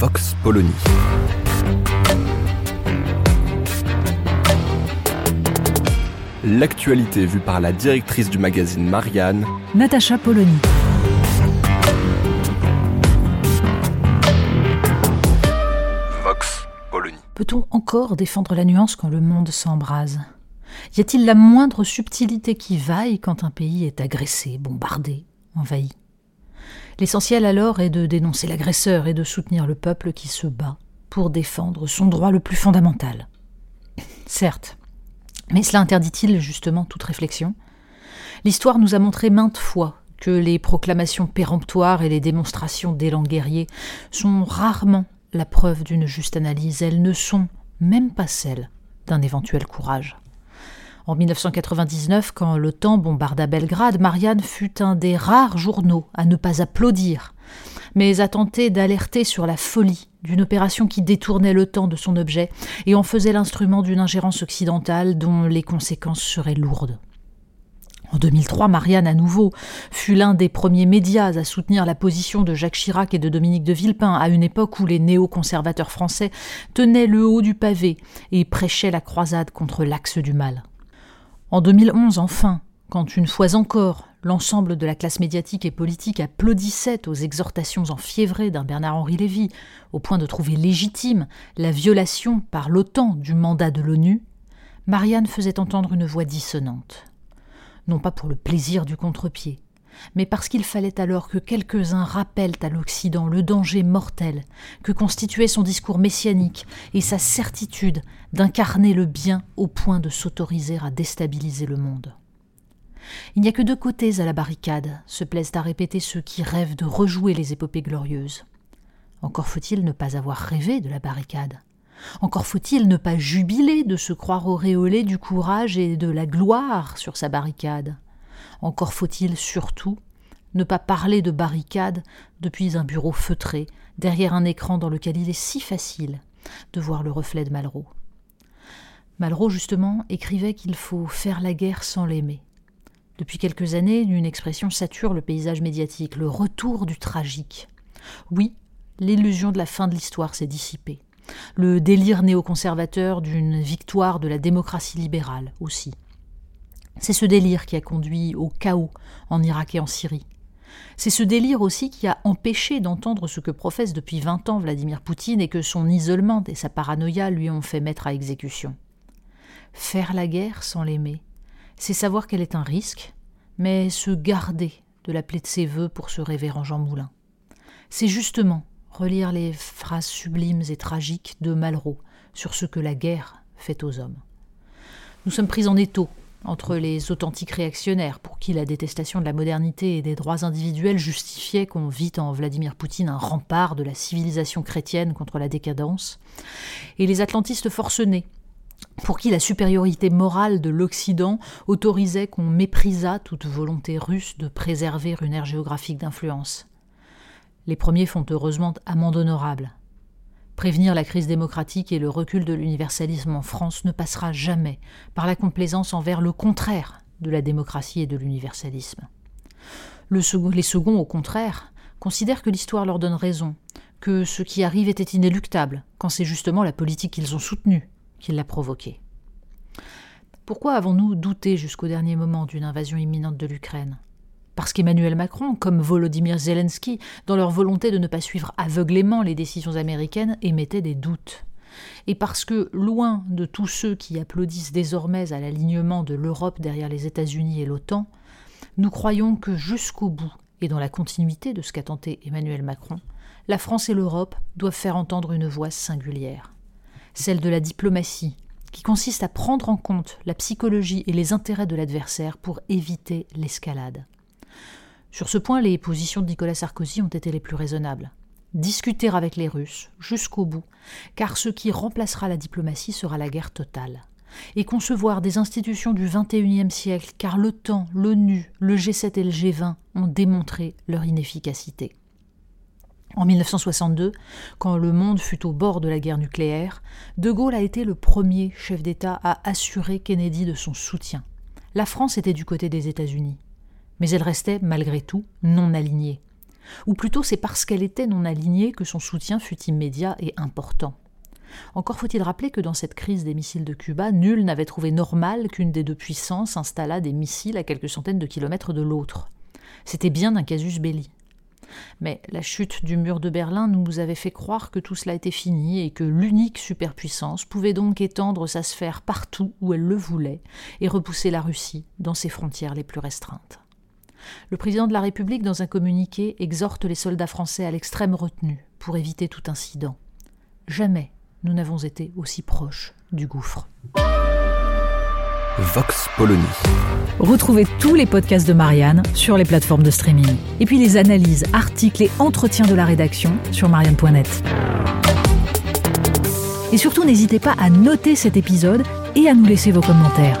Vox Polony. L'actualité vue par la directrice du magazine Marianne, Natacha Polony. Vox Polony. Peut-on encore défendre la nuance quand le monde s'embrase? Y a-t-il la moindre subtilité qui vaille quand un pays est agressé, bombardé, envahi? L'essentiel alors est de dénoncer l'agresseur et de soutenir le peuple qui se bat pour défendre son droit le plus fondamental. Certes, mais cela interdit-il justement toute réflexion? L'histoire nous a montré maintes fois que les proclamations péremptoires et les démonstrations d'élan guerrier sont rarement la preuve d'une juste analyse, elles ne sont même pas celles d'un éventuel courage. En 1999, quand l'OTAN bombarda Belgrade, Marianne fut un des rares journaux à ne pas applaudir, mais à tenter d'alerter sur la folie d'une opération qui détournait le temps de son objet et en faisait l'instrument d'une ingérence occidentale dont les conséquences seraient lourdes. En 2003, Marianne, à nouveau, fut l'un des premiers médias à soutenir la position de Jacques Chirac et de Dominique de Villepin à une époque où les néoconservateurs français tenaient le haut du pavé et prêchaient la croisade contre l'axe du mal. En 2011, enfin, quand une fois encore l'ensemble de la classe médiatique et politique applaudissait aux exhortations enfiévrées d'un Bernard-Henri Lévy, au point de trouver légitime la violation par l'OTAN du mandat de l'ONU, Marianne faisait entendre une voix dissonante. Non pas pour le plaisir du contre-pied, mais parce qu'il fallait alors que quelques-uns rappellent à l'Occident le danger mortel que constituait son discours messianique et sa certitude d'incarner le bien au point de s'autoriser à déstabiliser le monde. Il n'y a que deux côtés à la barricade, se plaisent à répéter ceux qui rêvent de rejouer les épopées glorieuses. Encore faut-il ne pas avoir rêvé de la barricade. Encore faut-il ne pas jubiler de se croire auréolé du courage et de la gloire sur sa barricade. Encore faut-il surtout ne pas parler de barricade depuis un bureau feutré, derrière un écran dans lequel il est si facile de voir le reflet de Malraux. Malraux, justement, écrivait qu'il faut faire la guerre sans l'aimer. Depuis quelques années, une expression sature le paysage médiatique, le retour du tragique. Oui, l'illusion de la fin de l'histoire s'est dissipée le délire néoconservateur d'une victoire de la démocratie libérale aussi. C'est ce délire qui a conduit au chaos en Irak et en Syrie. C'est ce délire aussi qui a empêché d'entendre ce que professe depuis vingt ans Vladimir Poutine et que son isolement et sa paranoïa lui ont fait mettre à exécution. Faire la guerre sans l'aimer, c'est savoir qu'elle est un risque, mais se garder de l'appeler de ses voeux pour ce révérend Jean Moulin. C'est justement relire les phrases sublimes et tragiques de Malraux sur ce que la guerre fait aux hommes. Nous sommes pris en étau entre les authentiques réactionnaires pour qui la détestation de la modernité et des droits individuels justifiait qu'on vit en Vladimir Poutine un rempart de la civilisation chrétienne contre la décadence, et les atlantistes forcenés pour qui la supériorité morale de l'Occident autorisait qu'on méprisât toute volonté russe de préserver une aire géographique d'influence. Les premiers font heureusement amende honorable. Prévenir la crise démocratique et le recul de l'universalisme en France ne passera jamais par la complaisance envers le contraire de la démocratie et de l'universalisme. les seconds, au contraire, considèrent que l'histoire leur donne raison, que ce qui arrive était inéluctable, quand c'est justement la politique qu'ils ont soutenue qui l'a provoqué. Pourquoi avons-nous douté jusqu'au dernier moment d'une invasion imminente de l'Ukraine? Parce qu'Emmanuel Macron, comme Volodymyr Zelensky, dans leur volonté de ne pas suivre aveuglément les décisions américaines, émettaient des doutes. Et parce que, loin de tous ceux qui applaudissent désormais à l'alignement de l'Europe derrière les États-Unis et l'OTAN, nous croyons que jusqu'au bout, et dans la continuité de ce qu'a tenté Emmanuel Macron, la France et l'Europe doivent faire entendre une voix singulière, celle de la diplomatie, qui consiste à prendre en compte la psychologie et les intérêts de l'adversaire pour éviter l'escalade. Sur ce point, les positions de Nicolas Sarkozy ont été les plus raisonnables. Discuter avec les Russes jusqu'au bout, car ce qui remplacera la diplomatie sera la guerre totale. Et concevoir des institutions du XXIe siècle, car l'OTAN, l'ONU, le G7 et le G20 ont démontré leur inefficacité. En 1962, quand le monde fut au bord de la guerre nucléaire, De Gaulle a été le premier chef d'État à assurer Kennedy de son soutien. La France était du côté des États-Unis, mais elle restait, malgré tout, non alignée. Ou plutôt c'est parce qu'elle était non alignée que son soutien fut immédiat et important. Encore faut-il rappeler que dans cette crise des missiles de Cuba, nul n'avait trouvé normal qu'une des deux puissances installât des missiles à quelques centaines de kilomètres de l'autre. C'était bien un casus belli. Mais la chute du mur de Berlin nous avait fait croire que tout cela était fini et que l'unique superpuissance pouvait donc étendre sa sphère partout où elle le voulait et repousser la Russie dans ses frontières les plus restreintes. Le président de la République, dans un communiqué, exhorte les soldats français à l'extrême retenue pour éviter tout incident. Jamais nous n'avons été aussi proches du gouffre. Vox Polony. Retrouvez tous les podcasts de Marianne sur les plateformes de streaming. Et puis les analyses, articles et entretiens de la rédaction sur marianne.net. Et surtout, n'hésitez pas à noter cet épisode et à nous laisser vos commentaires.